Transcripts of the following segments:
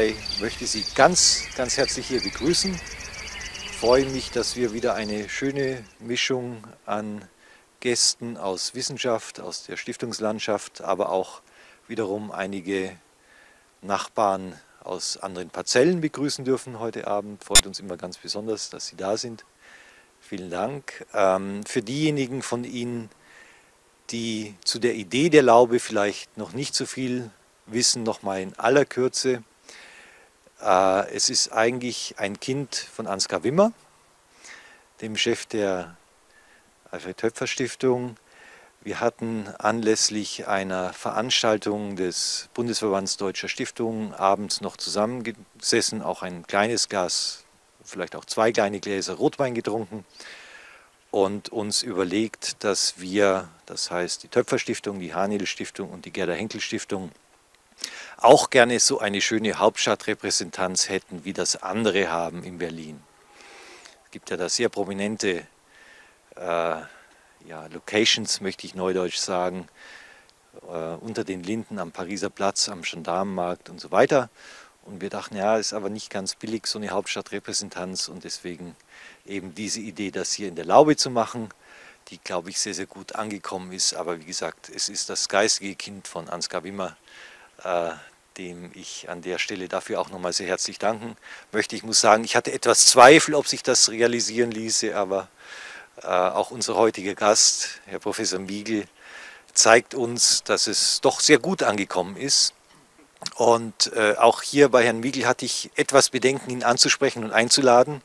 Ich möchte Sie ganz, ganz herzlich hier begrüßen. Ich freue mich, dass wir wieder eine schöne Mischung an Gästen aus Wissenschaft, aus der Stiftungslandschaft, aber auch wiederum einige Nachbarn aus anderen Parzellen begrüßen dürfen heute Abend. Freut uns immer ganz besonders, dass Sie da sind. Vielen Dank. Ähm, für diejenigen von Ihnen, die zu der Idee der Laube vielleicht noch nicht so viel wissen, nochmal in aller Kürze. Äh, es ist eigentlich ein Kind von Ansgar Wimmer, dem Chef der Alfred Töpfer Stiftung. Wir hatten anlässlich einer Veranstaltung des Bundesverbands Deutscher Stiftungen abends noch zusammengesessen, auch ein kleines Glas, vielleicht auch zwei kleine Gläser Rotwein getrunken und uns überlegt, dass wir, das heißt die Töpfer Stiftung, die Haniel Stiftung und die Gerda Henkel Stiftung, auch gerne so eine schöne Hauptstadtrepräsentanz hätten, wie das andere haben in Berlin. Es gibt ja da sehr prominente äh, ja, Locations, möchte ich neudeutsch sagen, äh, unter den Linden am Pariser Platz, am Gendarmenmarkt und so weiter. Und wir dachten, ja, ist aber nicht ganz billig, so eine Hauptstadtrepräsentanz und deswegen eben diese Idee, das hier in der Laube zu machen, die, glaube ich, sehr, sehr gut angekommen ist. Aber wie gesagt, es ist das geistige Kind von Ansgar Wimmer, äh, dem ich an der Stelle dafür auch nochmal sehr herzlich danken möchte. Ich muss sagen, ich hatte etwas Zweifel, ob sich das realisieren ließe, aber äh, auch unser heutiger Gast, Herr Professor Miegel, zeigt uns, dass es doch sehr gut angekommen ist. Und äh, auch hier bei Herrn Miegel hatte ich etwas Bedenken, ihn anzusprechen und einzuladen.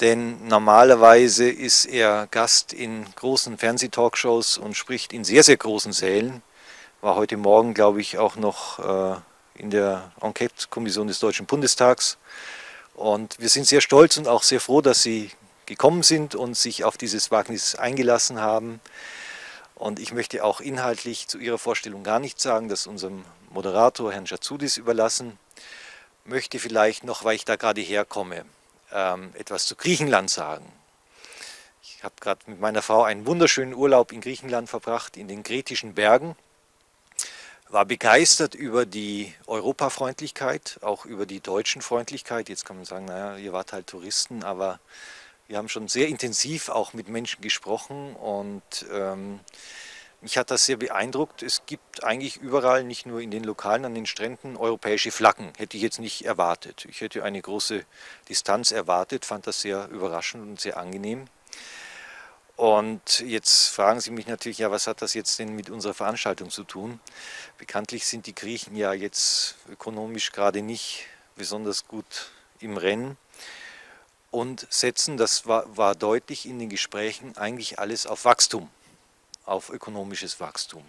Denn normalerweise ist er Gast in großen Fernsehtalkshows und spricht in sehr, sehr großen Sälen war heute Morgen, glaube ich, auch noch äh, in der Enquete-Kommission des Deutschen Bundestags. Und wir sind sehr stolz und auch sehr froh, dass Sie gekommen sind und sich auf dieses Wagnis eingelassen haben. Und ich möchte auch inhaltlich zu Ihrer Vorstellung gar nichts sagen, das unserem Moderator, Herrn Schatzudis, überlassen. Möchte vielleicht noch, weil ich da gerade herkomme, ähm, etwas zu Griechenland sagen. Ich habe gerade mit meiner Frau einen wunderschönen Urlaub in Griechenland verbracht, in den Kretischen Bergen war begeistert über die Europafreundlichkeit, auch über die deutschen Freundlichkeit. Jetzt kann man sagen, naja, ihr wart halt Touristen, aber wir haben schon sehr intensiv auch mit Menschen gesprochen und ähm, mich hat das sehr beeindruckt. Es gibt eigentlich überall, nicht nur in den Lokalen, an den Stränden, europäische Flaggen. Hätte ich jetzt nicht erwartet. Ich hätte eine große Distanz erwartet, fand das sehr überraschend und sehr angenehm. Und jetzt fragen Sie mich natürlich, ja, was hat das jetzt denn mit unserer Veranstaltung zu tun? Bekanntlich sind die Griechen ja jetzt ökonomisch gerade nicht besonders gut im Rennen und setzen, das war, war deutlich in den Gesprächen, eigentlich alles auf Wachstum, auf ökonomisches Wachstum.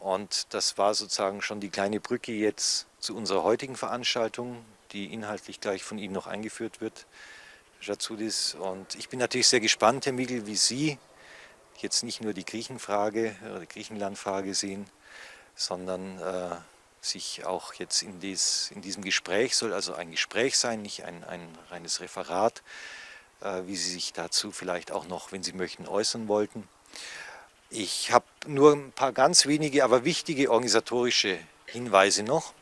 Und das war sozusagen schon die kleine Brücke jetzt zu unserer heutigen Veranstaltung, die inhaltlich gleich von Ihnen noch eingeführt wird. Jatsudis. Und ich bin natürlich sehr gespannt, Herr Migel, wie Sie jetzt nicht nur die Griechenfrage oder die Griechenlandfrage sehen, sondern äh, sich auch jetzt in, dies, in, diesem Gespräch, soll also ein Gespräch sein, nicht ein, ein reines Referat, äh, wie Sie sich dazu vielleicht auch noch, wenn Sie möchten, äußern wollten. Ich habe nur ein paar ganz wenige, aber wichtige organisatorische Hinweise noch.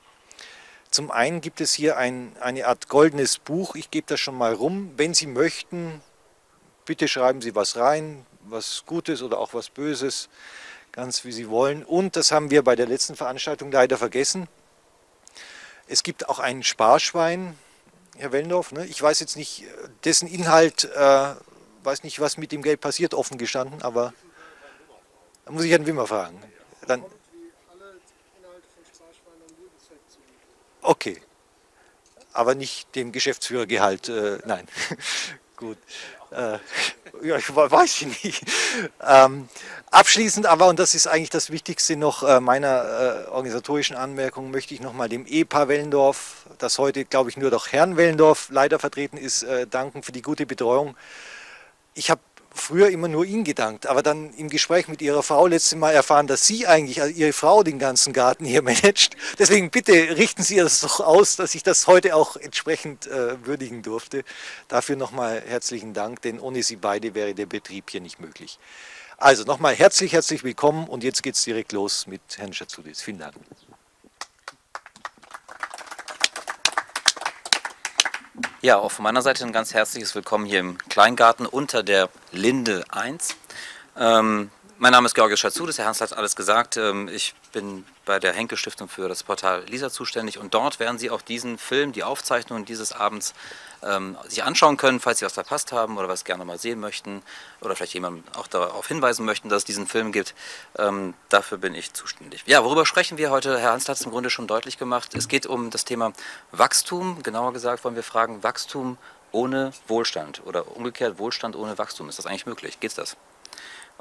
Zum einen gibt es hier ein, eine Art goldenes Buch. Ich gebe das schon mal rum. Wenn Sie möchten, bitte schreiben Sie was rein, was Gutes oder auch was Böses, ganz wie Sie wollen. Und das haben wir bei der letzten Veranstaltung leider vergessen. Es gibt auch ein Sparschwein, Herr Wellendorf. Ne? Ich weiß jetzt nicht, dessen Inhalt, äh, weiß nicht, was mit dem Geld passiert, offen gestanden, aber da muss ich Herrn Wimmer fragen. Dann, Okay, aber nicht dem Geschäftsführergehalt. Äh, nein, gut. Äh, ja, ich weiß ich nicht. Ähm, abschließend aber, und das ist eigentlich das Wichtigste noch äh, meiner äh, organisatorischen Anmerkung, möchte ich nochmal dem Ehepaar Wellendorf, das heute, glaube ich, nur doch Herrn Wellendorf leider vertreten ist, äh, danken für die gute Betreuung. Ich habe früher immer nur Ihnen gedankt, aber dann im Gespräch mit Ihrer Frau letztes Mal erfahren, dass Sie eigentlich, also Ihre Frau, den ganzen Garten hier managt. Deswegen bitte richten Sie das doch aus, dass ich das heute auch entsprechend äh, würdigen durfte. Dafür nochmal herzlichen Dank, denn ohne Sie beide wäre der Betrieb hier nicht möglich. Also nochmal herzlich, herzlich willkommen und jetzt geht es direkt los mit Herrn Schatzudis. Vielen Dank. Ja, auch von meiner Seite ein ganz herzliches Willkommen hier im Kleingarten unter der Linde 1. Ähm, mein Name ist Georgios Schatzudis, Herr Hans hat alles gesagt. Ähm, ich bin bei der Henke Stiftung für das Portal Lisa zuständig und dort werden Sie auch diesen Film, die Aufzeichnung dieses Abends ähm, sich anschauen können, falls Sie was verpasst haben oder was gerne mal sehen möchten oder vielleicht jemandem auch darauf hinweisen möchten, dass es diesen Film gibt. Ähm, dafür bin ich zuständig. Ja, worüber sprechen wir heute? Herr Hans hat es im Grunde schon deutlich gemacht. Es geht um das Thema Wachstum. Genauer gesagt wollen wir fragen, Wachstum ohne Wohlstand oder umgekehrt Wohlstand ohne Wachstum. Ist das eigentlich möglich? Geht das?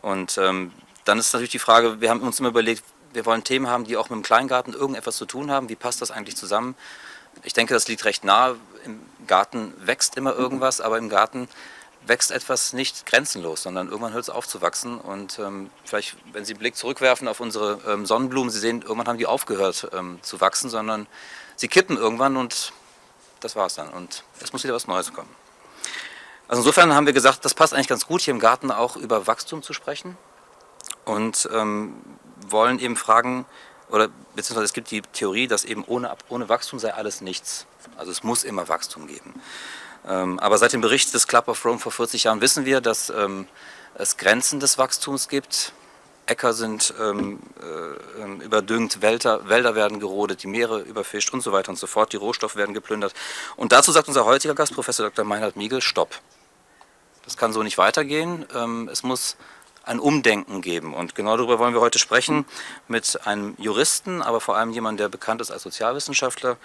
Und ähm, dann ist natürlich die Frage, wir haben uns immer überlegt, wir wollen Themen haben, die auch mit dem Kleingarten irgendetwas zu tun haben. Wie passt das eigentlich zusammen? Ich denke, das liegt recht nah. Im Garten wächst immer irgendwas, aber im Garten wächst etwas nicht grenzenlos, sondern irgendwann hört es auf zu wachsen. Und ähm, vielleicht, wenn Sie einen Blick zurückwerfen auf unsere ähm, Sonnenblumen, Sie sehen, irgendwann haben die aufgehört ähm, zu wachsen, sondern sie kippen irgendwann und das war es dann. Und es muss wieder was Neues kommen. Also insofern haben wir gesagt, das passt eigentlich ganz gut, hier im Garten auch über Wachstum zu sprechen und ähm, wollen eben fragen, oder beziehungsweise es gibt die Theorie, dass eben ohne, ohne Wachstum sei alles nichts. Also es muss immer Wachstum geben. Ähm, aber seit dem Bericht des Club of Rome vor 40 Jahren wissen wir, dass ähm, es Grenzen des Wachstums gibt. Äcker sind ähm, äh, ähm, überdüngt, Wälder, Wälder werden gerodet, die Meere überfischt und so weiter und so fort. Die Rohstoffe werden geplündert. Und dazu sagt unser heutiger Gast, Professor Dr. Meinhard Miegel, Stopp. Das kann so nicht weitergehen. Ähm, es muss ein Umdenken geben. Und genau darüber wollen wir heute sprechen mit einem Juristen, aber vor allem jemand, der bekannt ist als Sozialwissenschaftler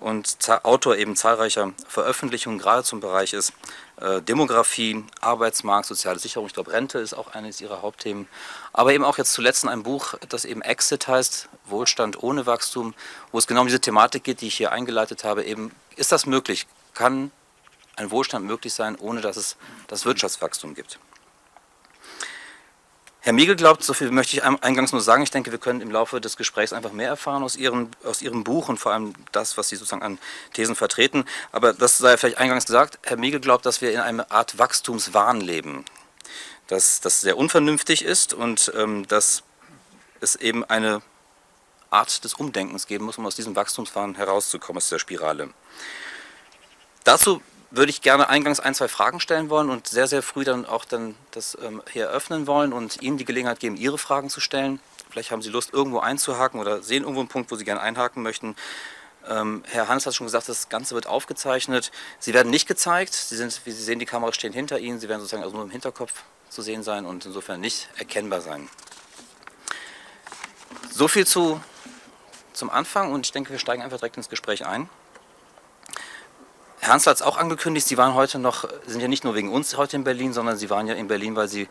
und Autor eben zahlreicher Veröffentlichungen, gerade zum Bereich ist äh, Demografie, Arbeitsmarkt, soziale Sicherung. Ich glaube, Rente ist auch eines ihrer Hauptthemen. Aber eben auch jetzt zuletzt in einem Buch, das eben Exit heißt, Wohlstand ohne Wachstum, wo es genau um diese Thematik geht, die ich hier eingeleitet habe. Eben, ist das möglich? Kann ein Wohlstand möglich sein, ohne dass es das Wirtschaftswachstum gibt? Herr Miegel glaubt, so viel möchte ich eingangs nur sagen, ich denke, wir können im Laufe des Gesprächs einfach mehr erfahren aus Ihrem, aus Ihrem Buch und vor allem das, was Sie sozusagen an Thesen vertreten. Aber das sei vielleicht eingangs gesagt, Herr Miegel glaubt, dass wir in einer Art Wachstumswahn leben, dass das sehr unvernünftig ist und ähm, dass es eben eine Art des Umdenkens geben muss, um aus diesem Wachstumswahn herauszukommen, aus der Spirale. Dazu würde ich gerne eingangs ein, zwei Fragen stellen wollen und sehr, sehr früh dann auch dann das ähm, hier eröffnen wollen und Ihnen die Gelegenheit geben, Ihre Fragen zu stellen. Vielleicht haben Sie Lust, irgendwo einzuhaken oder sehen irgendwo einen Punkt, wo Sie gerne einhaken möchten. Ähm, Herr Hans hat schon gesagt, das Ganze wird aufgezeichnet. Sie werden nicht gezeigt. Sie sind, wie Sie sehen, die Kameras stehen hinter Ihnen. Sie werden sozusagen also nur im Hinterkopf zu sehen sein und insofern nicht erkennbar sein. So viel zu, zum Anfang und ich denke, wir steigen einfach direkt ins Gespräch ein. Herr Hansel hat es auch angekündigt, Sie waren heute noch, sind ja nicht nur wegen uns heute in Berlin, sondern Sie waren ja in Berlin, weil Sie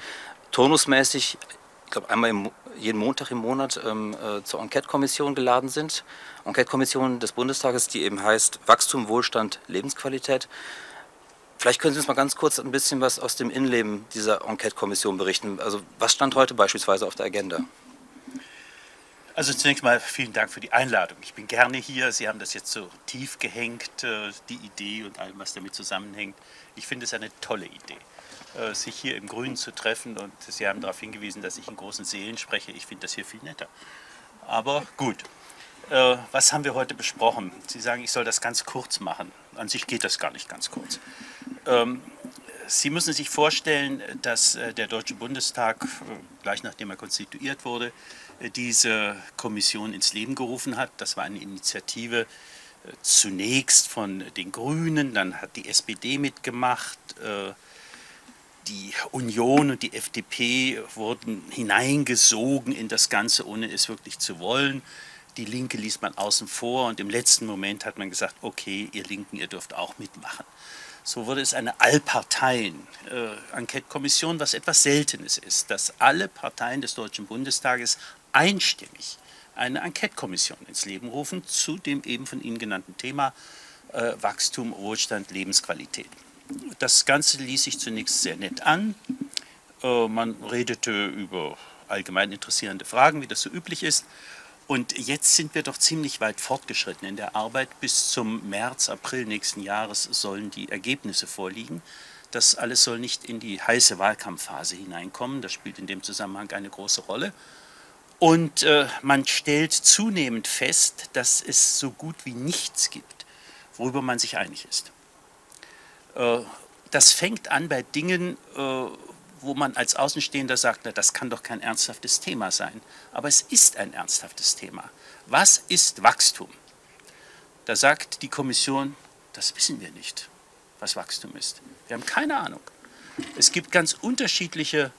turnusmäßig, ich glaube einmal im, jeden Montag im Monat ähm, äh, zur Enquete-Kommission geladen sind. Enquete-Kommission des Bundestages, die eben heißt Wachstum, Wohlstand, Lebensqualität. Vielleicht können Sie uns mal ganz kurz ein bisschen was aus dem Innenleben dieser Enquete-Kommission berichten. Also was stand heute beispielsweise auf der Agenda? Also zunächst mal vielen Dank für die Einladung. Ich bin gerne hier. Sie haben das jetzt so tief gehängt, äh, die Idee und allem, was damit zusammenhängt. Ich finde es eine tolle Idee, äh, sich hier im Grünen zu treffen. Und Sie haben darauf hingewiesen, dass ich in großen Seelen spreche. Ich finde das hier viel netter. Aber gut. Äh, was haben wir heute besprochen? Sie sagen, ich soll das ganz kurz machen. An sich geht das gar nicht ganz kurz. Ähm, Sie müssen sich vorstellen, dass der Deutsche Bundestag, gleich nachdem er konstituiert wurde, diese Kommission ins Leben gerufen hat. Das war eine Initiative äh, zunächst von den Grünen, dann hat die SPD mitgemacht, äh, die Union und die FDP wurden hineingesogen in das Ganze, ohne es wirklich zu wollen. die Linke liest man außen vor und im letzten Moment hat man gesagt, okay, ihr Linken, ihr dürft auch mitmachen. So wurde es eine Allparteien-Enquete-Kommission, was etwas Seltenes ist, dass alle Parteien des Deutschen Bundestages einstimmig eine Enquete-Kommission ins Leben rufen zu dem eben von Ihnen genannten Thema äh, Wachstum, Wohlstand, Lebensqualität. Das Ganze ließ sich zunächst sehr nett an. Äh, man redete über allgemein interessierende Fragen, wie das so üblich ist. Und jetzt sind wir doch ziemlich weit fortgeschritten in der Arbeit. Bis zum März, April nächsten Jahres sollen die Ergebnisse vorliegen. Das alles soll nicht in die heiße Wahlkampfphase hineinkommen. Das spielt in dem Zusammenhang eine große Rolle. Und äh, man stellt zunehmend fest, dass es so gut wie nichts gibt, worüber man sich einig ist. Äh, das fängt an bei Dingen, äh, wo man als Außenstehender sagt, na, das kann doch kein ernsthaftes Thema sein. Aber es ist ein ernsthaftes Thema. Was ist Wachstum? Da sagt die Kommission, das wissen wir nicht, was Wachstum ist. Wir haben keine Ahnung. Es gibt ganz unterschiedliche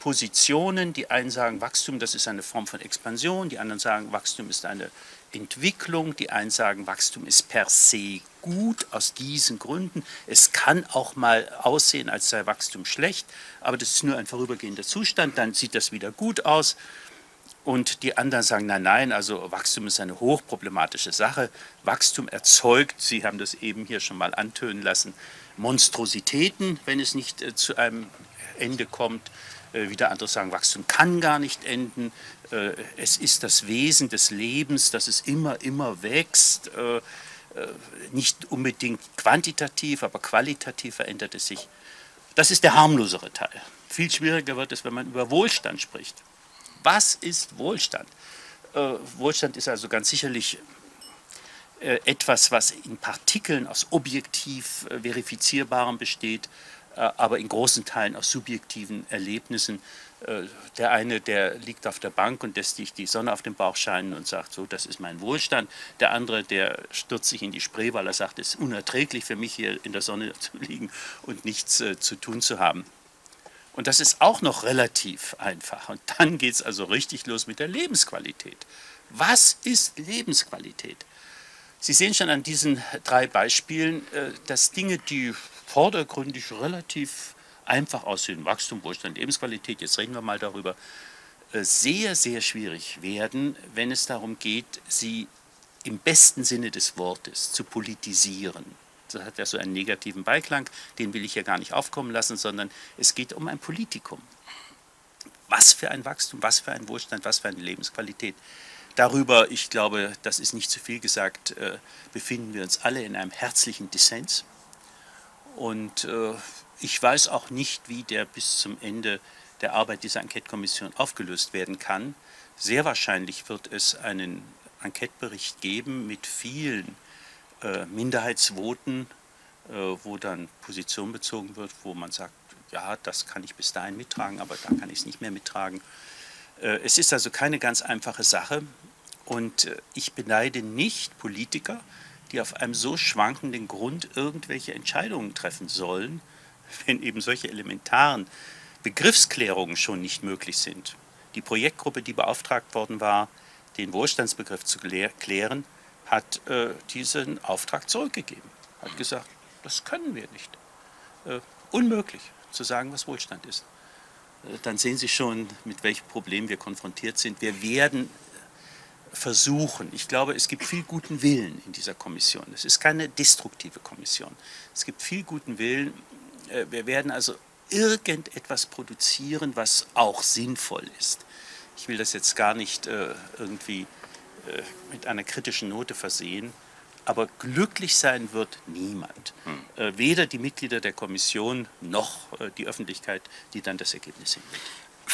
Positionen. Die einen sagen, Wachstum, das ist eine Form von Expansion. Die anderen sagen, Wachstum ist eine Entwicklung. Die einen sagen, Wachstum ist per se gut aus diesen Gründen. Es kann auch mal aussehen, als sei Wachstum schlecht, aber das ist nur ein vorübergehender Zustand. Dann sieht das wieder gut aus. Und die anderen sagen, nein, nein, also Wachstum ist eine hochproblematische Sache. Wachstum erzeugt, Sie haben das eben hier schon mal antönen lassen, Monstrositäten, wenn es nicht äh, zu einem Ende kommt. Äh, wieder andere sagen, Wachstum kann gar nicht enden. Äh, es ist das Wesen des Lebens, dass es immer, immer wächst. Äh, nicht unbedingt quantitativ, aber qualitativ verändert es sich. Das ist der harmlosere Teil. Viel schwieriger wird es, wenn man über Wohlstand spricht. Was ist Wohlstand? Wohlstand ist also ganz sicherlich etwas, was in Partikeln aus objektiv verifizierbarem besteht, aber in großen Teilen aus subjektiven Erlebnissen. Äh, der eine, der liegt auf der Bank und lässt sich die Sonne auf den Bauch scheinen und sagt, so, das ist mein Wohlstand. Der andere, der stürzt sich in die Spree, weil er sagt, es ist unerträglich für mich hier in der Sonne zu liegen und nichts äh, zu tun zu haben. Und das ist auch noch relativ einfach. Und dann geht es also richtig los mit der Lebensqualität. Was ist Lebensqualität? Sie sehen schon an diesen drei Beispielen, dass Dinge, die vordergründig relativ einfach aussehen. Wachstum, Wohlstand, Lebensqualität, jetzt reden wir mal darüber, äh, sehr, sehr schwierig werden, wenn es darum geht, sie im besten Sinne des Wortes zu politisieren. Das hat ja so einen negativen Beiklang, den will ich ja gar nicht aufkommen lassen, sondern es geht um ein Politikum. Was für ein Wachstum, was für ein Wohlstand, was für eine Lebensqualität. Darüber, ich glaube, das ist nicht zu viel gesagt, äh, befinden wir uns alle in einem herzlichen Dissens. Und äh, ich weiß auch nicht, wie der bis zum Ende der Arbeit dieser Enquete-Kommission aufgelöst werden kann. Sehr wahrscheinlich wird es einen Enquetebericht geben mit vielen äh, Minderheitsvoten, wo dann Position bezogen wird, wo man sagt, ja, das kann ich bis dahin mittragen, aber da kann ich es nicht mehr mittragen. Es ist also keine ganz einfache Sache und äh, ich beneide nicht Politiker, die auf einem so schwankenden Grund irgendwelche Entscheidungen treffen sollen, wenn eben solche elementaren Begriffsklärungen schon nicht möglich sind. Die Projektgruppe, die beauftragt worden war, den Wohlstandsbegriff zu klären, hat äh, diesen Auftrag zurückgegeben. Hat gesagt, das können wir nicht. Äh, unmöglich zu sagen, was Wohlstand ist. Äh, dann sehen Sie schon, mit welchem Problem wir konfrontiert sind. Wir werden versuchen. Ich glaube, es gibt viel guten Willen in dieser Kommission. Es ist keine destruktive Kommission. Es gibt viel guten Willen. Äh, wir werden also irgendetwas produzieren, was auch sinnvoll ist. Ich will das jetzt gar nicht äh, irgendwie äh, mit einer kritischen Note versehen, aber glücklich sein wird niemand. Hm. Weder die Mitglieder der Kommission noch die Öffentlichkeit, die dann das Ergebnis sehen wird.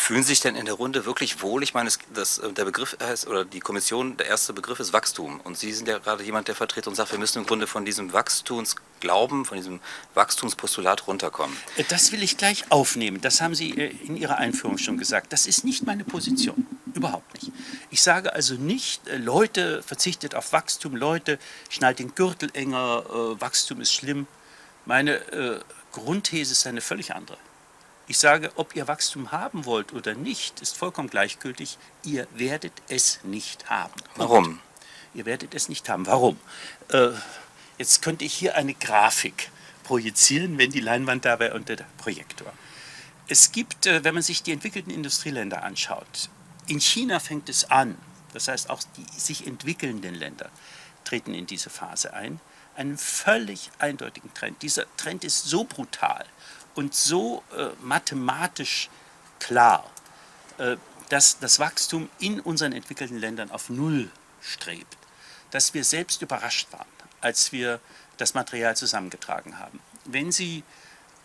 Fühlen Sie sich denn in der Runde wirklich wohl? Ich meine, das, äh, der Begriff heißt, oder die Kommission, der erste Begriff ist Wachstum. Und Sie sind ja gerade jemand, der vertritt und sagt, wir müssen im Grunde von diesem Wachstumsglauben, von diesem Wachstumspostulat runterkommen. Äh, das will ich gleich aufnehmen. Das haben Sie äh, in Ihrer Einführung schon gesagt. Das ist nicht meine Position. Überhaupt nicht. Ich sage also nicht, Leute, verzichtet auf Wachstum, Leute, schnallt den Gürtel enger, Wachstum ist schlimm. Meine Grundthese ist eine völlig andere. Ich sage, ob ihr Wachstum haben wollt oder nicht, ist vollkommen gleichgültig. Ihr werdet es nicht haben. Warum? Ihr werdet es nicht haben. Warum? Äh, jetzt könnte ich hier eine Grafik projizieren, wenn die Leinwand da wäre und der Projektor. Es gibt, äh, wenn man sich die entwickelten Industrieländer anschaut, in China fängt es an, das heißt auch die sich entwickelnden Länder treten in diese Phase ein, einen völlig eindeutigen Trend. Dieser Trend ist so brutal und so äh, mathematisch klar, äh, dass das Wachstum in unseren entwickelten Ländern auf Null strebt, dass wir selbst überrascht waren, als wir das Material zusammengetragen haben. Wenn Sie,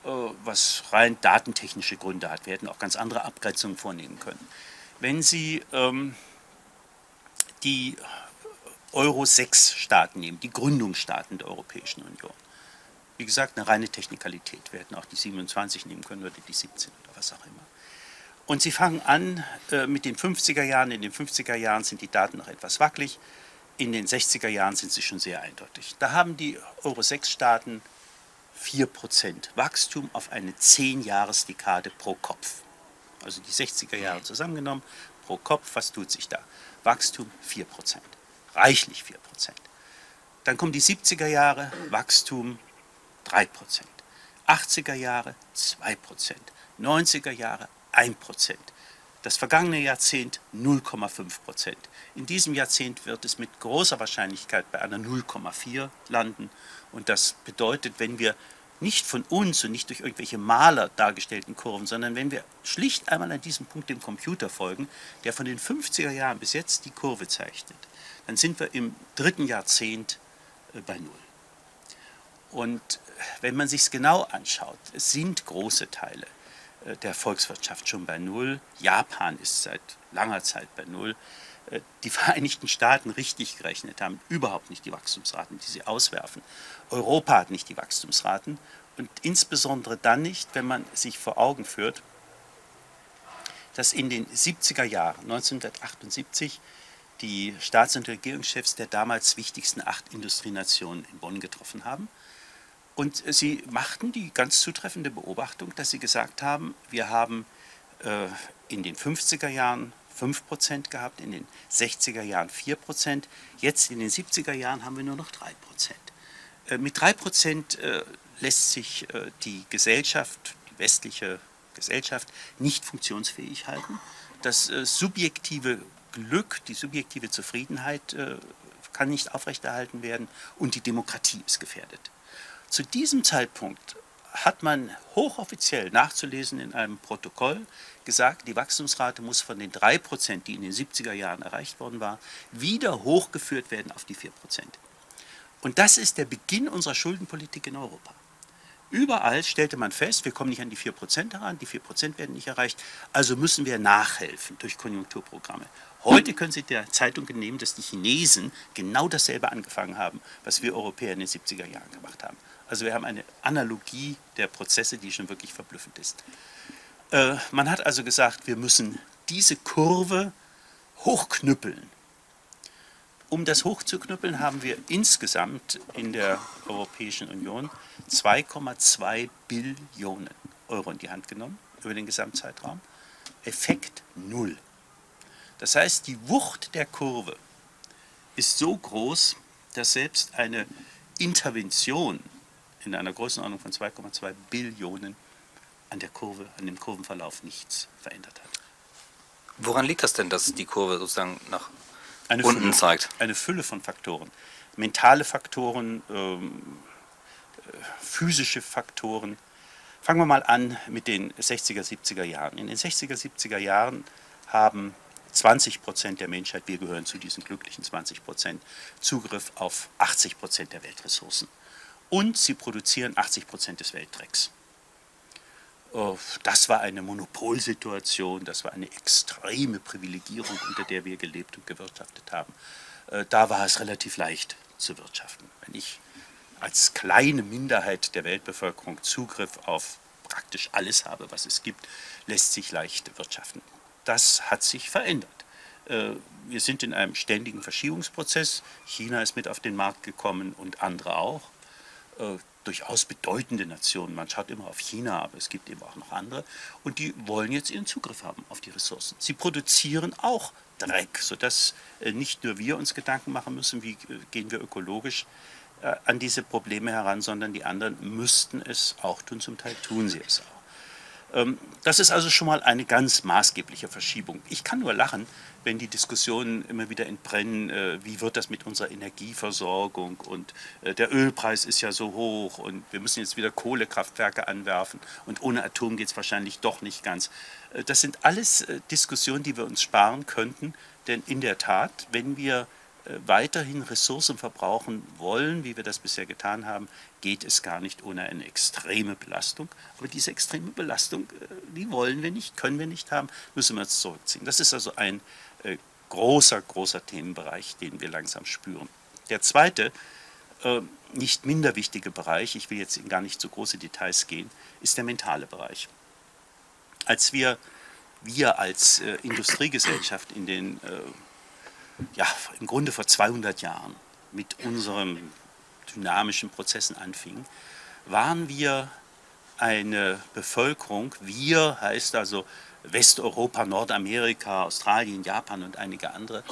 äh, was rein datentechnische Gründe hat, wir hätten auch ganz andere Abgrenzungen vornehmen können, wenn Sie ähm, die Euro-6-Staaten nehmen, die Gründungsstaaten der Europäischen Union, wie gesagt, eine reine Technikalität. Wir hätten auch die 27 nehmen können oder die 17 oder was auch immer. Und sie fangen an äh, mit den 50er Jahren. In den 50er Jahren sind die Daten noch etwas wackelig. In den 60er Jahren sind sie schon sehr eindeutig. Da haben die Euro-6-Staaten 4% Wachstum auf eine 10-Jahres-Dekade pro Kopf. Also die 60er Jahre zusammengenommen, pro Kopf, was tut sich da? Wachstum 4%. Reichlich 4%. Dann kommen die 70er Jahre, Wachstum 3% 80er Jahre 2% 90er Jahre 1% Das vergangene Jahrzehnt 0,5% In diesem Jahrzehnt wird es mit großer Wahrscheinlichkeit bei einer 0,4 landen. Und das bedeutet, wenn wir nicht von uns und nicht durch irgendwelche Maler dargestellten Kurven, sondern wenn wir schlicht einmal an diesem Punkt dem Computer folgen, der von den 50er Jahren bis jetzt die Kurve zeichnet, dann sind wir im dritten Jahrzehnt äh, bei Null. Und wenn man sich es genau anschaut, sind große Teile äh, der Volkswirtschaft schon bei Null. Japan ist seit langer Zeit bei Null. Äh, die Vereinigten Staaten richtig gerechnet haben überhaupt nicht die Wachstumsraten, die sie auswerfen. Europa hat nicht die Wachstumsraten und insbesondere dann nicht, wenn man sich vor Augen führt, dass in den 70er Jahren, 1978, die Staats- und Regierungschefs der damals wichtigsten acht Industrienationen in Bonn getroffen haben und sie machten die ganz zutreffende Beobachtung, dass sie gesagt haben, wir haben äh, in den 50er Jahren 5% gehabt, in den 60er Jahren 4%, jetzt in den 70er Jahren haben wir nur noch 3%. Äh, mit 3% äh, lässt sich äh, die Gesellschaft, die westliche Gesellschaft, nicht funktionsfähig halten. Das äh, subjektive Glück, die subjektive Zufriedenheit äh, kann nicht aufrechterhalten werden und die Demokratie ist gefährdet. Zu diesem Zeitpunkt hat man hochoffiziell nachzulesen in einem Protokoll gesagt, die Wachstumsrate muss von den 3%, die in den 70er Jahren erreicht worden war, wieder hochgeführt werden auf die 4%. Und das ist der Beginn unserer Schuldenpolitik in Europa. Überall stellte man fest, wir kommen nicht an die 4% heran, die 4% werden nicht erreicht, also müssen wir nachhelfen durch Konjunkturprogramme. Heute können Sie der Zeitung entnehmen, dass die Chinesen genau dasselbe angefangen haben, was wir Europäer in den 70er Jahren gemacht haben. Also wir haben eine Analogie der Prozesse, die schon wirklich verblüffend ist. Äh, man hat also gesagt, wir müssen diese Kurve hochknüppeln. Um das hochzuknüppeln, haben wir insgesamt in der Europäischen Union 2,2 Billionen Euro in die Hand genommen über den Gesamtzeitraum. Effekt null. Das heißt, die Wucht der Kurve ist so groß, dass selbst eine Intervention in einer Größenordnung von 2,2 Billionen an der Kurve, an dem Kurvenverlauf nichts verändert hat. Woran liegt das denn, dass die Kurve sozusagen nach eine unten Fülle, zeigt? Eine Fülle von Faktoren. Mentale Faktoren, ähm, äh, physische Faktoren. Fangen wir mal an mit den 60er, 70er Jahren. In den 60er, 70er Jahren haben 20 Prozent der Menschheit, wir gehören zu diesen glücklichen 20 Prozent, Zugriff auf 80 Prozent der Weltressourcen und sie produzieren 80 Prozent des Weltdrecks. Oh, das war eine Monopolsituation, das war eine extreme Privilegierung, unter der wir gelebt und gewirtschaftet haben. Äh, da war es relativ leicht zu wirtschaften. Wenn ich als kleine Minderheit der Weltbevölkerung Zugriff auf praktisch alles habe, was es gibt, lässt sich leicht wirtschaften. Das hat sich verändert. Äh, wir sind in einem ständigen Verschiebungsprozess. China ist mit auf den Markt gekommen und andere auch. Äh, durchaus bedeutende Nationen. Man schaut immer auf China, aber es gibt eben auch noch andere. Und die wollen jetzt ihren Zugriff haben auf die Ressourcen. Sie produzieren auch Dreck, sodass äh, nicht nur wir uns Gedanken machen müssen, wie äh, gehen wir ökologisch an diese Probleme heran, sondern die anderen müssten es auch tun. Zum Teil tun sie es auch. Ähm, das ist also schon mal eine ganz maßgebliche Verschiebung. Ich kann nur lachen, wenn die Diskussionen immer wieder entbrennen, äh, wie wird das mit unserer Energieversorgung und äh, der Ölpreis ist ja so hoch und wir müssen jetzt wieder Kohlekraftwerke anwerfen und ohne Atom geht es wahrscheinlich doch nicht ganz. Äh, das sind alles Diskussionen, die wir uns sparen könnten, denn in der Tat, wenn wir weiterhin Ressourcen verbrauchen wollen, wie wir das bisher getan haben, geht es gar nicht ohne eine extreme Belastung. Aber diese extreme Belastung, äh, die wollen wir nicht, können wir nicht haben, müssen wir uns zurückziehen. Das ist also ein äh, großer, großer Themenbereich, den wir langsam spüren. Der zweite, äh, nicht minder wichtige Bereich, ich will jetzt in gar nicht so große Details gehen, ist der mentale Bereich. Als wir, wir als äh, Industriegesellschaft in den, ja, im Grunde vor 200 Jahren mit unserem dynamischen Prozessen anfing, waren wir eine Bevölkerung, wir heißt also Westeuropa, Nordamerika, Australien, Japan und einige andere,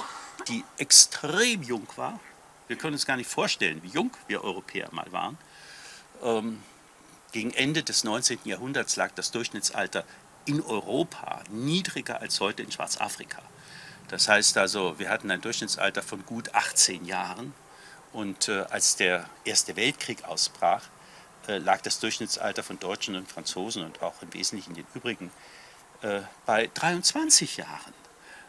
die extrem jung war. Wir können uns gar nicht vorstellen, wie jung wir Europäer mal waren. Ähm, gegen Ende des 19. Jahrhunderts lag das Durchschnittsalter in Europa niedriger als heute in Schwarzafrika. Das heißt also, wir hatten ein Durchschnittsalter von gut 18 Jahren und äh, als der Erste Weltkrieg ausbrach, äh, lag das Durchschnittsalter von Deutschen und Franzosen und auch im Wesentlichen den übrigen äh, bei 23 Jahren.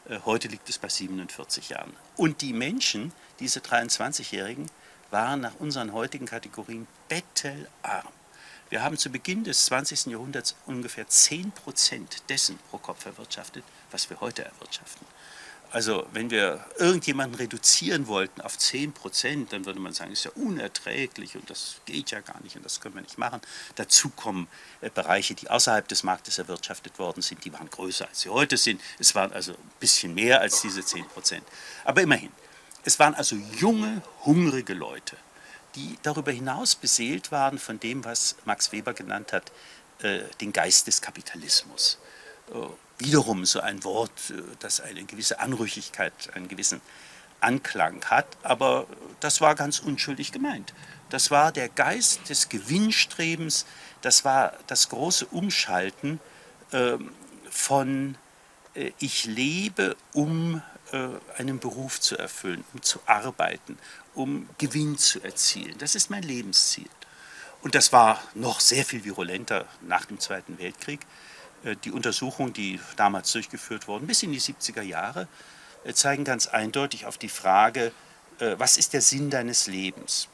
Äh, heute liegt es bei 47 Jahren. Und die Menschen, diese 23-Jährigen, waren nach unseren heutigen Kategorien bettelarm. Wir haben zu Beginn des 20. Jahrhunderts ungefähr 10 Prozent dessen pro Kopf erwirtschaftet, was wir heute erwirtschaften. Also wenn wir irgendjemanden reduzieren wollten auf 10 Prozent, dann würde man sagen, ist ja unerträglich und das geht ja gar nicht und das können wir nicht machen. Dazu kommen äh, Bereiche, die außerhalb des Marktes erwirtschaftet worden sind, die waren größer als sie heute sind. Es waren also ein bisschen mehr als diese 10 Prozent. Aber immerhin, es waren also junge, hungrige Leute, die darüber hinaus beseelt waren von dem, was Max Weber genannt hat, äh, den Geist des Kapitalismus. Äh, wiederum so ein Wort, äh, das eine gewisse Anrüchigkeit, einen gewissen Anklang hat, aber das war ganz unschuldig gemeint. Das war der Geist des Gewinnstrebens, das war das große Umschalten äh, von äh, ich lebe, um äh, einen Beruf zu erfüllen, um zu arbeiten, um Gewinn zu erzielen. Das ist mein Lebensziel. Und das war noch sehr viel virulenter nach dem Zweiten Weltkrieg. Äh, die Untersuchungen, die damals durchgeführt wurden, bis in die 70er Jahre, äh, zeigen ganz eindeutig auf die Frage, äh, was ist der Sinn deines Lebens?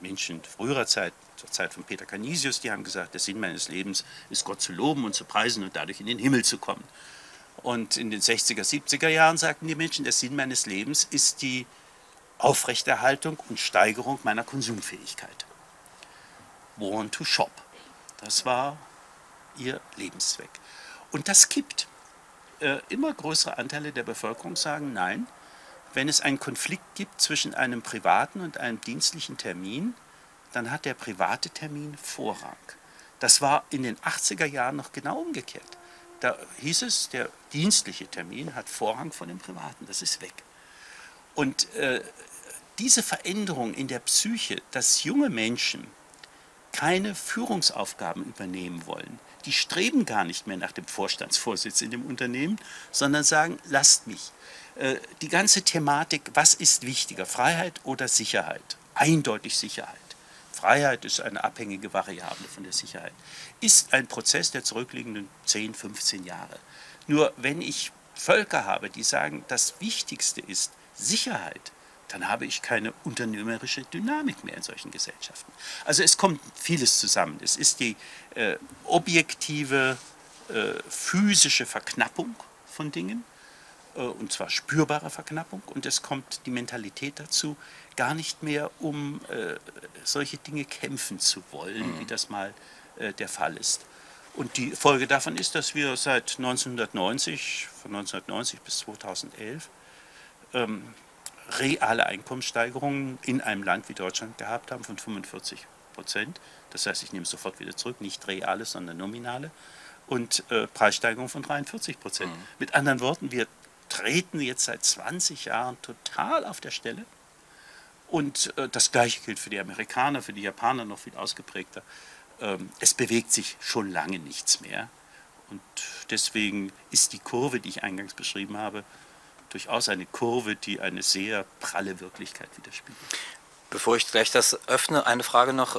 Menschen früherer Zeit, zur Zeit von Peter Canisius, die haben gesagt, der Sinn meines Lebens ist Gott zu loben und zu preisen und dadurch in den Himmel zu kommen. Und in den 60er, 70er Jahren sagten die Menschen, der Sinn meines Lebens ist die Aufrechterhaltung und Steigerung meiner Konsumfähigkeit. Born to shop. Das war ihr Lebenszweck. Und das kippt. Äh, immer größere Anteile der Bevölkerung sagen, nein, wenn es einen Konflikt gibt zwischen einem privaten und einem dienstlichen Termin, dann hat der private Termin Vorrang. Das war in den 80er Jahren noch genau umgekehrt. Da hieß es, der dienstliche Termin hat Vorrang vor dem privaten. Das ist weg. Und äh, diese Veränderung in der Psyche, dass junge Menschen keine Führungsaufgaben übernehmen wollen, die streben gar nicht mehr nach dem Vorstandsvorsitz in dem Unternehmen, sondern sagen, lasst mich. Äh, die ganze Thematik, was ist wichtiger, Freiheit oder Sicherheit? Eindeutig Sicherheit. Freiheit ist eine abhängige Variable von der Sicherheit. Ist ein Prozess der zurückliegenden 10, 15 Jahre. Nur wenn ich Völker habe, die sagen, das Wichtigste ist Sicherheit, dann habe ich keine unternehmerische Dynamik mehr in solchen Gesellschaften. Also es kommt vieles zusammen. Es ist die äh, objektive äh, physische Verknappung von Dingen, äh, und zwar spürbare Verknappung, und es kommt die Mentalität dazu, gar nicht mehr um äh, solche Dinge kämpfen zu wollen, mhm. wie das mal äh, der Fall ist. Und die Folge davon ist, dass wir seit 1990, von 1990 bis 2011, ähm, reale Einkommenssteigerungen in einem Land wie Deutschland gehabt haben von 45 Prozent. Das heißt, ich nehme es sofort wieder zurück, nicht reale, sondern nominale. Und äh, Preissteigerung von 43 Prozent. Mhm. Mit anderen Worten, wir treten jetzt seit 20 Jahren total auf der Stelle. Und äh, das Gleiche gilt für die Amerikaner, für die Japaner noch viel ausgeprägter. Ähm, es bewegt sich schon lange nichts mehr. Und deswegen ist die Kurve, die ich eingangs beschrieben habe, durchaus eine Kurve, die eine sehr pralle Wirklichkeit widerspiegelt. Bevor ich gleich das öffne, eine Frage noch.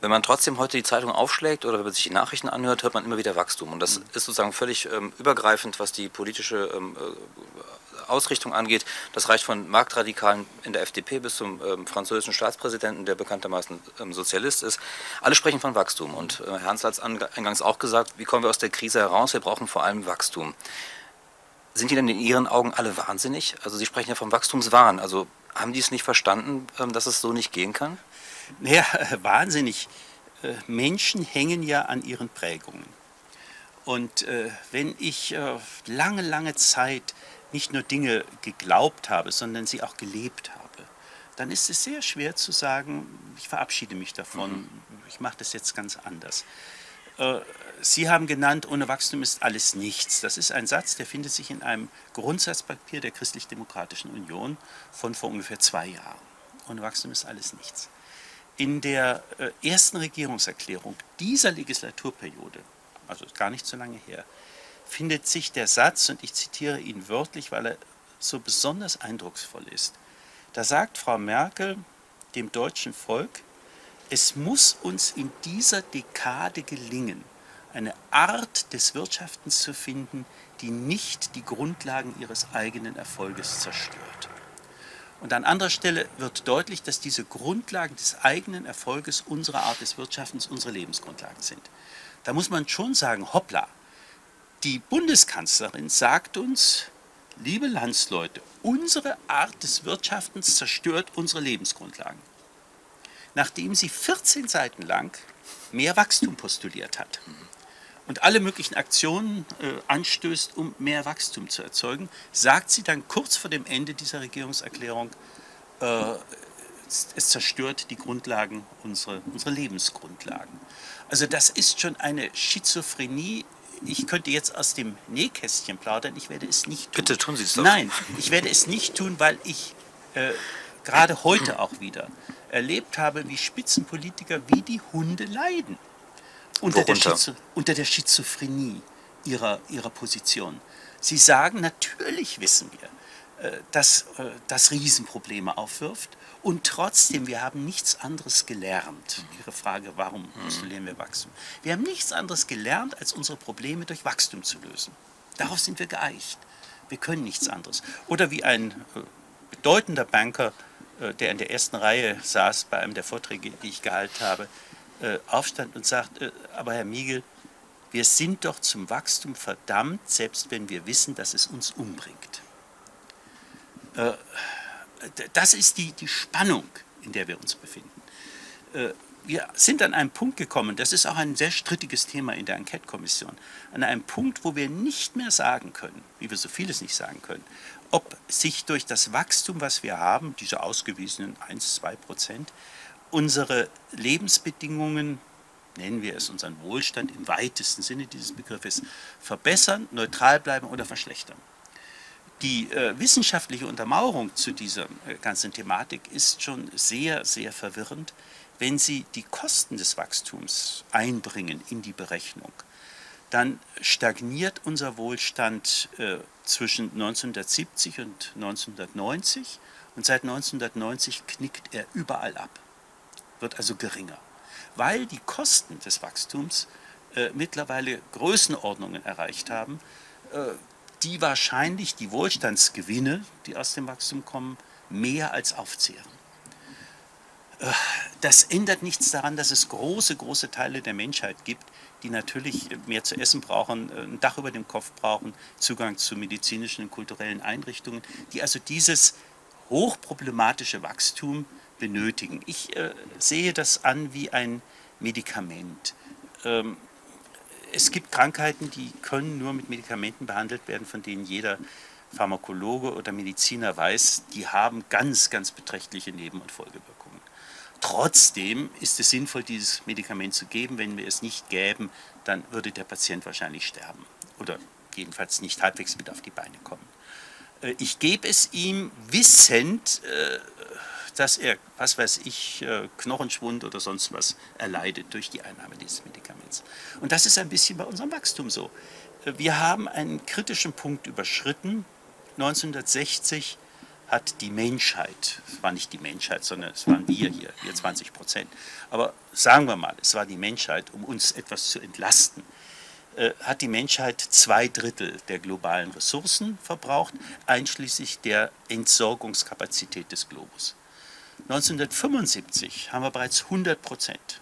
Wenn man trotzdem heute die Zeitung aufschlägt oder wenn man sich die Nachrichten anhört, hört man immer wieder Wachstum. Und das mhm. ist sozusagen völlig ähm, übergreifend, was die politische ähm, äh, Ausrichtung angeht. Das reicht von Marktradikalen in der FDP bis zum ähm, französischen Staatspräsidenten, der bekanntermaßen ähm, Sozialist ist. Alle sprechen von Wachstum. Und äh, Herr Hans hat es eingangs auch gesagt, wie kommen wir aus der Krise heraus? Wir brauchen vor allem Wachstum. Sind die denn in Ihren Augen alle wahnsinnig? Also Sie sprechen ja vom Wachstumswahn. Also haben die es nicht verstanden, ähm, dass es so nicht gehen kann? Naja, wahnsinnig. Äh, Menschen hängen ja an ihren Prägungen. Und äh, wenn ich äh, lange, lange Zeit nicht nur Dinge geglaubt habe, sondern sie auch gelebt habe, dann ist es sehr schwer zu sagen, ich verabschiede mich davon, mhm. ich mache das jetzt ganz anders. Sie haben genannt, ohne Wachstum ist alles nichts. Das ist ein Satz, der findet sich in einem Grundsatzpapier der Christlich-Demokratischen Union von vor ungefähr zwei Jahren. Ohne Wachstum ist alles nichts in der äh, ersten Regierungserklärung dieser Legislaturperiode, also gar nicht so lange her, findet sich der Satz, und ich zitiere ihn wörtlich, weil er so besonders eindrucksvoll ist. Da sagt Frau Merkel dem deutschen Volk, es muss uns in dieser Dekade gelingen, eine Art des Wirtschaftens zu finden, die nicht die Grundlagen ihres eigenen Erfolges zerstört. Und an anderer Stelle wird deutlich, dass diese Grundlagen des eigenen Erfolges unserer Art des Wirtschaftens unsere Lebensgrundlagen sind. Da muss man schon sagen, hoppla, die Bundeskanzlerin sagt uns, liebe Landsleute, unsere Art des Wirtschaftens zerstört unsere Lebensgrundlagen. Nachdem sie 14 Seiten lang mehr Wachstum postuliert hat und alle möglichen Aktionen äh, anstößt, um mehr Wachstum zu erzeugen, sagt sie dann kurz vor dem Ende dieser Regierungserklärung, äh, es zerstört die Grundlagen, unsere, unsere Lebensgrundlagen. Also das ist schon eine Schizophrenie. Ich könnte jetzt aus dem Nähkästchen plaudern, ich werde es nicht tun. Bitte tun Sie es doch. Nein, ich werde es nicht tun, weil ich äh, gerade heute auch wieder erlebt habe, wie Spitzenpolitiker wie die Hunde leiden unter der, Schizo unter der, Schizophrenie ihrer, ihrer Position. Sie sagen, natürlich wissen wir, äh, dass äh, das Riesenprobleme aufwirft und trotzdem, wir haben nichts anderes gelernt. Ihre Frage, warum mhm. postulieren wir Wachstum? Wir haben nichts anderes gelernt, als unsere Probleme durch Wachstum zu lösen. Darauf sind wir geeicht. Wir können nichts anderes. Oder wie ein äh, bedeutender Banker, der in der ersten Reihe saß bei einem der Vorträge, die ich gehalten habe, äh, aufstand und sagt, äh, aber Herr Miegel, wir sind doch zum Wachstum verdammt, selbst wenn wir wissen, dass es uns umbringt. Äh, das ist die, die Spannung, in der wir uns befinden. Äh, wir sind an einem Punkt gekommen, das ist auch ein sehr strittiges Thema in der Enquete-Kommission, an einem Punkt, wo wir nicht mehr sagen können, wie wir so vieles nicht sagen können, ob sich durch das Wachstum, was wir haben, diese ausgewiesenen 1, 2 Prozent, unsere Lebensbedingungen, nennen wir es unseren Wohlstand im weitesten Sinne dieses Begriffes, verbessern, neutral bleiben oder verschlechtern. Die äh, wissenschaftliche Untermauerung zu dieser äh, ganzen Thematik ist schon sehr, sehr verwirrend, wenn Sie die Kosten des Wachstums einbringen in die Berechnung. Dann stagniert unser Wohlstand äh, zwischen 1970 und 1990 und seit 1990 knickt er überall ab wird also geringer, weil die Kosten des Wachstums äh, mittlerweile Größenordnungen erreicht haben, äh, die wahrscheinlich die Wohlstandsgewinne, die aus dem Wachstum kommen, mehr als aufzehren. Äh, das ändert nichts daran, dass es große, große Teile der Menschheit gibt, die natürlich mehr zu essen brauchen, äh, ein Dach über dem Kopf brauchen, Zugang zu medizinischen und kulturellen Einrichtungen, die also dieses hochproblematische Wachstum benötigen. Ich äh, sehe das an wie ein Medikament. Ähm, es gibt Krankheiten, die können nur mit Medikamenten behandelt werden, von denen jeder Pharmakologe oder Mediziner weiß, die haben ganz, ganz beträchtliche Neben- und Folgewirkungen. Trotzdem ist es sinnvoll, dieses Medikament zu geben. Wenn wir es nicht gäben, dann würde der Patient wahrscheinlich sterben oder jedenfalls nicht halbwegs mit auf die Beine kommen. Äh, ich gebe es ihm wissend, äh, dass er, was weiß ich, äh, Knochenschwund oder sonst was erleidet durch die Einnahme dieses Medikaments. Und das ist ein bisschen bei unserem Wachstum so. Wir haben einen kritischen Punkt überschritten. 1960 hat die Menschheit, es war nicht die Menschheit, sondern es waren wir hier, wir 20 Prozent, aber sagen wir mal, es war die Menschheit, um uns etwas zu entlasten, äh, hat die Menschheit zwei Drittel der globalen Ressourcen verbraucht, einschließlich der Entsorgungskapazität des Globus. 1975 haben wir bereits 100 Prozent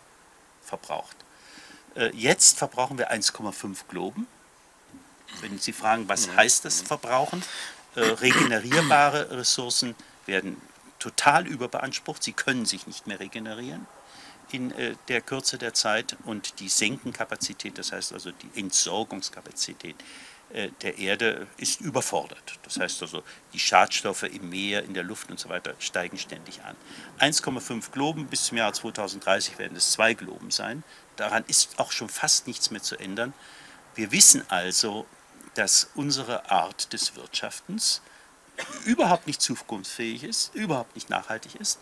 verbraucht. Äh, jetzt verbrauchen wir 1,5 Globen. Wenn Sie fragen, was heißt das Verbrauchen? Äh, regenerierbare Ressourcen werden total überbeansprucht. Sie können sich nicht mehr regenerieren in äh, der Kürze der Zeit und die Senkenkapazität, das heißt also die Entsorgungskapazität der Erde ist überfordert. Das heißt also, die Schadstoffe im Meer, in der Luft und so weiter steigen ständig an. 1,5 Globen bis zum Jahr 2030 werden es zwei Globen sein. Daran ist auch schon fast nichts mehr zu ändern. Wir wissen also, dass unsere Art des Wirtschaftens überhaupt nicht zukunftsfähig ist, überhaupt nicht nachhaltig ist.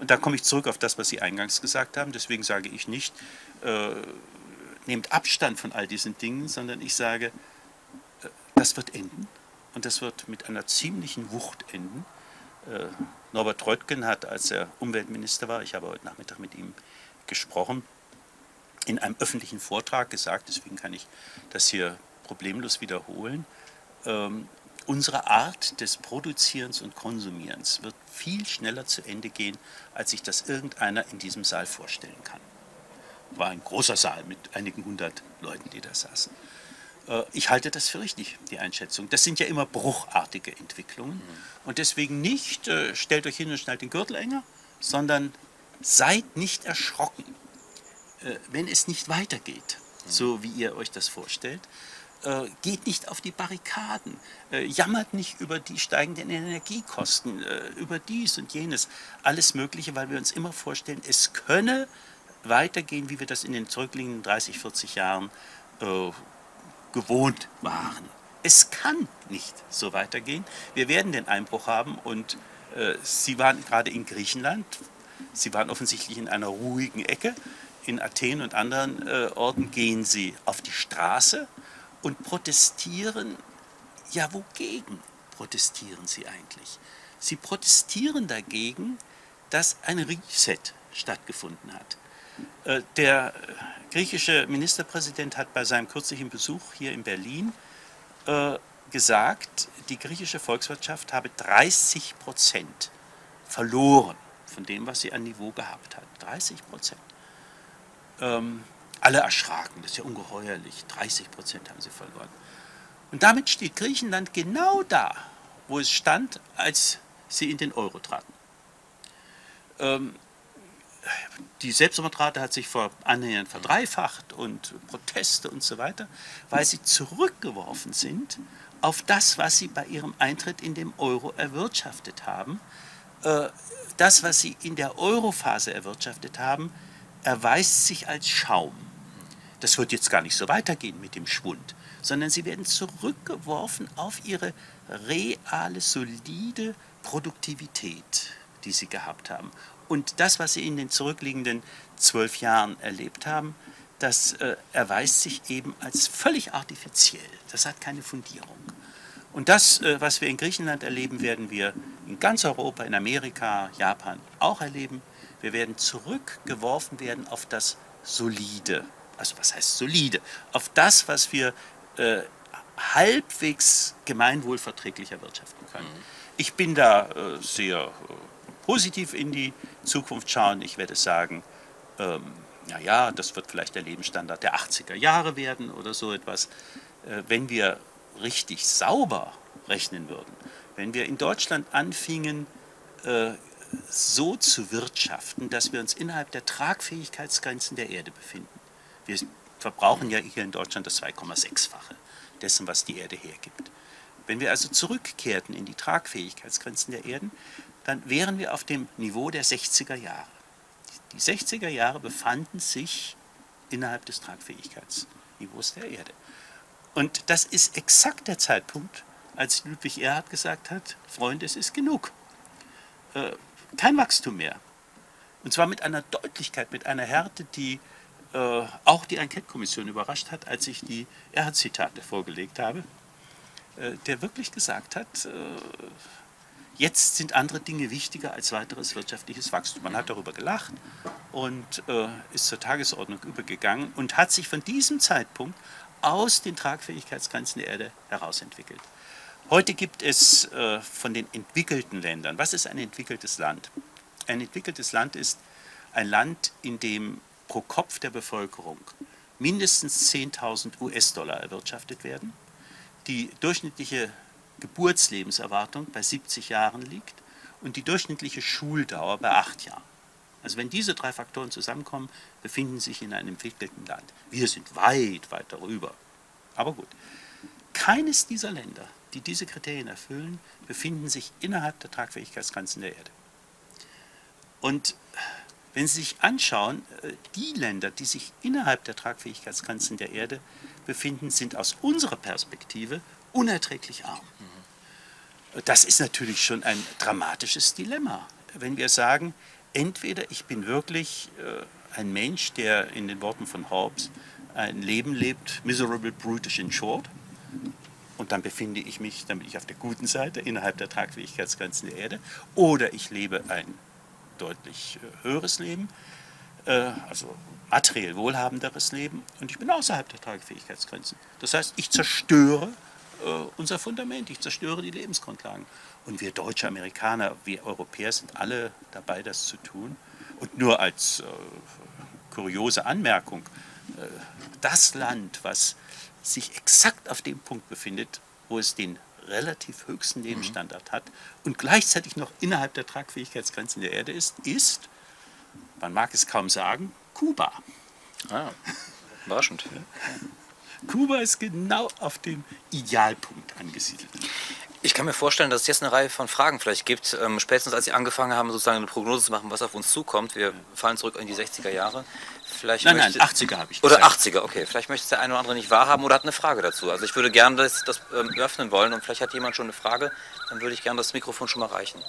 Und da komme ich zurück auf das, was Sie eingangs gesagt haben. Deswegen sage ich nicht, äh, nehmt Abstand von all diesen Dingen, sondern ich sage, äh, das wird enden. Und das wird mit einer ziemlichen Wucht enden. Äh, Norbert Röttgen hat, als er Umweltminister war, ich habe heute Nachmittag mit ihm gesprochen, in einem öffentlichen Vortrag gesagt, deswegen kann ich das hier problemlos wiederholen. Ähm, unsere Art des Produzierens und Konsumierens wird viel schneller zu Ende gehen, als sich das irgendeiner in diesem Saal vorstellen kann. War ein großer Saal mit einigen hundert Leuten, die da saßen. Äh, ich halte das für richtig, die Einschätzung. Das sind ja immer bruchartige Entwicklungen. Und deswegen nicht, äh, stellt euch hin und schnallt den Gürtel enger, sondern seid nicht erschrocken, äh, wenn es nicht weitergeht, so wie ihr euch das vorstellt, geht nicht auf die Barrikaden, jammert nicht über die steigenden Energiekosten, über dies und jenes, alles Mögliche, weil wir uns immer vorstellen, es könne weitergehen, wie wir das in den zurückliegenden 30, 40 Jahren äh, gewohnt waren. Es kann nicht so weitergehen. Wir werden den Einbruch haben und äh, Sie waren gerade in Griechenland, Sie waren offensichtlich in einer ruhigen Ecke. In Athen und anderen äh, Orten gehen Sie auf die Straße und protestieren, ja wogegen protestieren sie eigentlich? Sie protestieren dagegen, dass ein Reset stattgefunden hat. Äh, der griechische Ministerpräsident hat bei seinem kürzlichen Besuch hier in Berlin äh, gesagt, die griechische Volkswirtschaft habe 30 Prozent verloren von dem, was sie an Niveau gehabt hat. 30 Prozent. Ähm, alle erschraken, das ist ja ungeheuerlich. 30 Prozent haben sie verloren. Und damit steht Griechenland genau da, wo es stand, als sie in den Euro traten. Ähm, die Selbstmordrate hat sich vor annähernd verdreifacht und Proteste und so weiter, weil sie zurückgeworfen sind auf das, was sie bei ihrem Eintritt in den Euro erwirtschaftet haben. Äh, das, was sie in der Europhase erwirtschaftet haben, erweist sich als Schaum. Das wird jetzt gar nicht so weitergehen mit dem Schwund, sondern sie werden zurückgeworfen auf ihre reale, solide Produktivität, die sie gehabt haben. Und das, was sie in den zurückliegenden zwölf Jahren erlebt haben, das äh, erweist sich eben als völlig artifiziell. Das hat keine Fundierung. Und das, äh, was wir in Griechenland erleben, werden wir in ganz Europa, in Amerika, Japan auch erleben. Wir werden zurückgeworfen werden auf das Solide, also was heißt solide, auf das, was wir äh, halbwegs gemeinwohlverträglich erwirtschaften können. Mhm. Ich bin da äh, sehr äh, positiv in die Zukunft schauen. Ich werde sagen, ähm, naja, das wird vielleicht der Lebensstandard der 80er Jahre werden oder so etwas. Äh, wenn wir richtig sauber rechnen würden, wenn wir in Deutschland anfingen, äh, so zu wirtschaften, dass wir uns innerhalb der Tragfähigkeitsgrenzen der Erde befinden, wir verbrauchen ja hier in Deutschland das 2,6-fache dessen, was die Erde hergibt. Wenn wir also zurückkehrten in die Tragfähigkeitsgrenzen der Erden, dann wären wir auf dem Niveau der 60er Jahre. Die 60er Jahre befanden sich innerhalb des Tragfähigkeitsniveaus der Erde. Und das ist exakt der Zeitpunkt, als Ludwig Erhard gesagt hat, Freunde, es ist genug. Äh, kein Wachstum mehr. Und zwar mit einer Deutlichkeit, mit einer Härte, die äh, auch die Enquete-Kommission überrascht hat, als ich die Erhard-Zitate vorgelegt habe, äh, der wirklich gesagt hat, äh, jetzt sind andere Dinge wichtiger als weiteres wirtschaftliches Wachstum. Man hat darüber gelacht und äh, ist zur Tagesordnung übergegangen und hat sich von diesem Zeitpunkt aus den Tragfähigkeitsgrenzen der Erde herausentwickelt. Heute gibt es äh, von den entwickelten Ländern, was ist ein entwickeltes Land? Ein entwickeltes Land ist ein Land, in dem pro Kopf der Bevölkerung mindestens 10.000 US-Dollar erwirtschaftet werden, die durchschnittliche Geburtslebenserwartung bei 70 Jahren liegt und die durchschnittliche Schuldauer bei 8 Jahren. Also wenn diese drei Faktoren zusammenkommen, befinden sich in einem entwickelten Land. Wir sind weit, weit darüber. Aber gut. Keines dieser Länder, die diese Kriterien erfüllen, befinden sich innerhalb der Tragfähigkeitsgrenzen der Erde. Und wenn Sie sich anschauen, äh, die Länder, die sich innerhalb der Tragfähigkeitsgrenzen der Erde befinden, sind aus unserer Perspektive unerträglich arm. Das ist natürlich schon ein dramatisches Dilemma, wenn wir sagen, entweder ich bin wirklich äh, ein Mensch, der in den Worten von Hobbes ein Leben lebt, miserable, brutish in short, und dann befinde ich mich, dann bin ich auf der guten Seite innerhalb der Tragfähigkeitsgrenzen der Erde, oder ich lebe ein deutlich äh, höheres Leben, äh, also materiell wohlhabenderes Leben, und ich bin außerhalb der Tragfähigkeitsgrenzen. Das heißt, ich zerstöre unser Fundament, ich zerstöre die Lebensgrundlagen. Und wir deutsche Amerikaner, wir Europäer sind alle dabei, das zu tun. Und nur als äh, kuriose Anmerkung, äh, das Land, was sich exakt auf dem Punkt befindet, wo es den relativ höchsten mhm. Lebensstandard hat und gleichzeitig noch innerhalb der Tragfähigkeitsgrenzen der Erde ist, ist, man mag es kaum sagen, Kuba. Ah, überraschend. Kuba ist genau auf dem Idealpunkt angesiedelt. Ich kann mir vorstellen, dass es jetzt eine Reihe von Fragen vielleicht gibt. Ähm, spätestens als Sie angefangen haben, sozusagen eine Prognose zu machen, was auf uns zukommt. Wir fallen zurück in die 60er Jahre. Vielleicht nein, möchte, nein, 80er habe ich gesagt. Oder 80er, okay. Vielleicht möchte es der eine oder andere nicht wahrhaben oder hat eine Frage dazu. Also ich würde gerne das, das ähm, öffnen wollen und vielleicht hat jemand schon eine Frage. Dann würde ich gerne das Mikrofon schon mal reichen.